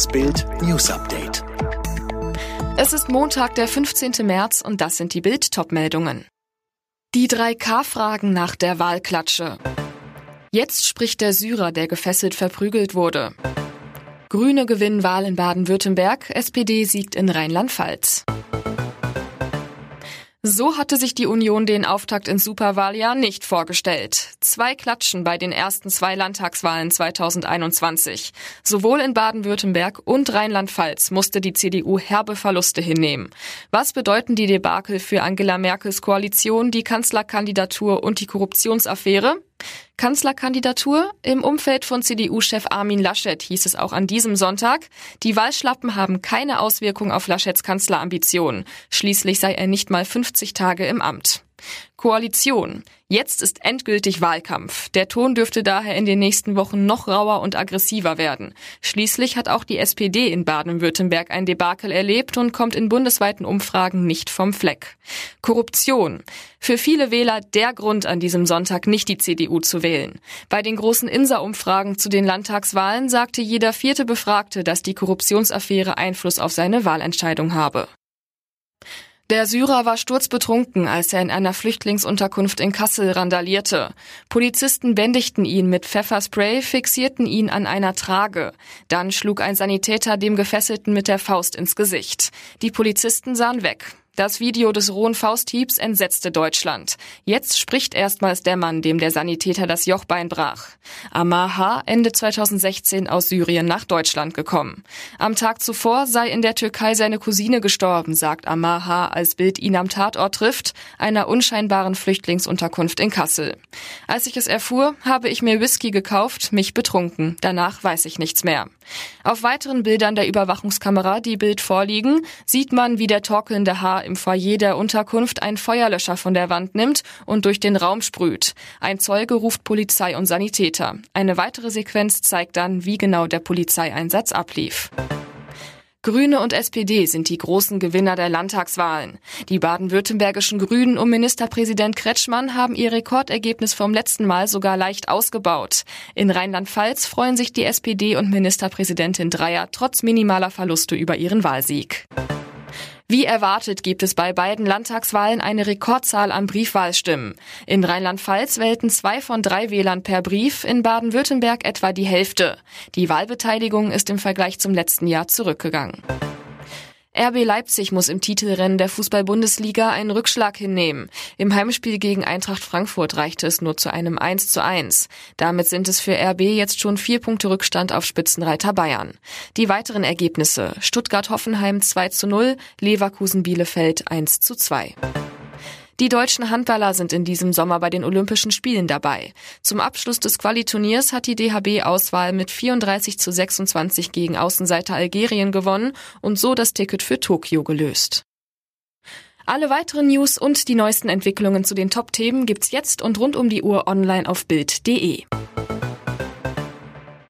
Das Bild News Update. Es ist Montag, der 15. März und das sind die Bild meldungen Die drei K-Fragen nach der Wahlklatsche. Jetzt spricht der Syrer, der gefesselt verprügelt wurde. Grüne gewinnen Wahl in Baden-Württemberg, SPD siegt in Rheinland-Pfalz. So hatte sich die Union den Auftakt ins Superwahljahr nicht vorgestellt. Zwei Klatschen bei den ersten zwei Landtagswahlen 2021. Sowohl in Baden-Württemberg und Rheinland-Pfalz musste die CDU herbe Verluste hinnehmen. Was bedeuten die Debakel für Angela Merkels Koalition, die Kanzlerkandidatur und die Korruptionsaffäre? Kanzlerkandidatur? Im Umfeld von CDU-Chef Armin Laschet hieß es auch an diesem Sonntag, die Wahlschlappen haben keine Auswirkung auf Laschets Kanzlerambitionen. Schließlich sei er nicht mal 50 Tage im Amt. Koalition. Jetzt ist endgültig Wahlkampf. Der Ton dürfte daher in den nächsten Wochen noch rauer und aggressiver werden. Schließlich hat auch die SPD in Baden-Württemberg ein Debakel erlebt und kommt in bundesweiten Umfragen nicht vom Fleck. Korruption. Für viele Wähler der Grund an diesem Sonntag nicht die CDU zu wählen. Bei den großen Insa-Umfragen zu den Landtagswahlen sagte jeder vierte Befragte, dass die Korruptionsaffäre Einfluss auf seine Wahlentscheidung habe. Der Syrer war sturzbetrunken, als er in einer Flüchtlingsunterkunft in Kassel randalierte. Polizisten bändigten ihn mit Pfefferspray, fixierten ihn an einer Trage. Dann schlug ein Sanitäter dem Gefesselten mit der Faust ins Gesicht. Die Polizisten sahen weg. Das Video des rohen Fausthiebs entsetzte Deutschland. Jetzt spricht erstmals der Mann, dem der Sanitäter das Jochbein brach. Amar H. Ende 2016 aus Syrien nach Deutschland gekommen. Am Tag zuvor sei in der Türkei seine Cousine gestorben, sagt Amar H., als Bild ihn am Tatort trifft, einer unscheinbaren Flüchtlingsunterkunft in Kassel. Als ich es erfuhr, habe ich mir Whisky gekauft, mich betrunken. Danach weiß ich nichts mehr. Auf weiteren Bildern der Überwachungskamera, die Bild vorliegen, sieht man, wie der torkelnde Haar im Foyer der Unterkunft einen Feuerlöscher von der Wand nimmt und durch den Raum sprüht. Ein Zeuge ruft Polizei und Sanitäter. Eine weitere Sequenz zeigt dann, wie genau der Polizeieinsatz ablief. Grüne und SPD sind die großen Gewinner der Landtagswahlen. Die baden-württembergischen Grünen um Ministerpräsident Kretschmann haben ihr Rekordergebnis vom letzten Mal sogar leicht ausgebaut. In Rheinland-Pfalz freuen sich die SPD und Ministerpräsidentin Dreier trotz minimaler Verluste über ihren Wahlsieg. Wie erwartet gibt es bei beiden Landtagswahlen eine Rekordzahl an Briefwahlstimmen. In Rheinland-Pfalz wählten zwei von drei Wählern per Brief, in Baden-Württemberg etwa die Hälfte. Die Wahlbeteiligung ist im Vergleich zum letzten Jahr zurückgegangen. RB Leipzig muss im Titelrennen der Fußball-Bundesliga einen Rückschlag hinnehmen. Im Heimspiel gegen Eintracht Frankfurt reichte es nur zu einem 1 zu 1. Damit sind es für RB jetzt schon vier Punkte Rückstand auf Spitzenreiter Bayern. Die weiteren Ergebnisse Stuttgart-Hoffenheim 2 zu 0, Leverkusen-Bielefeld 1 zu 2. Die deutschen Handballer sind in diesem Sommer bei den Olympischen Spielen dabei. Zum Abschluss des Qualiturniers hat die DHB-Auswahl mit 34 zu 26 gegen Außenseiter Algerien gewonnen und so das Ticket für Tokio gelöst. Alle weiteren News und die neuesten Entwicklungen zu den Top-Themen gibt's jetzt und rund um die Uhr online auf Bild.de.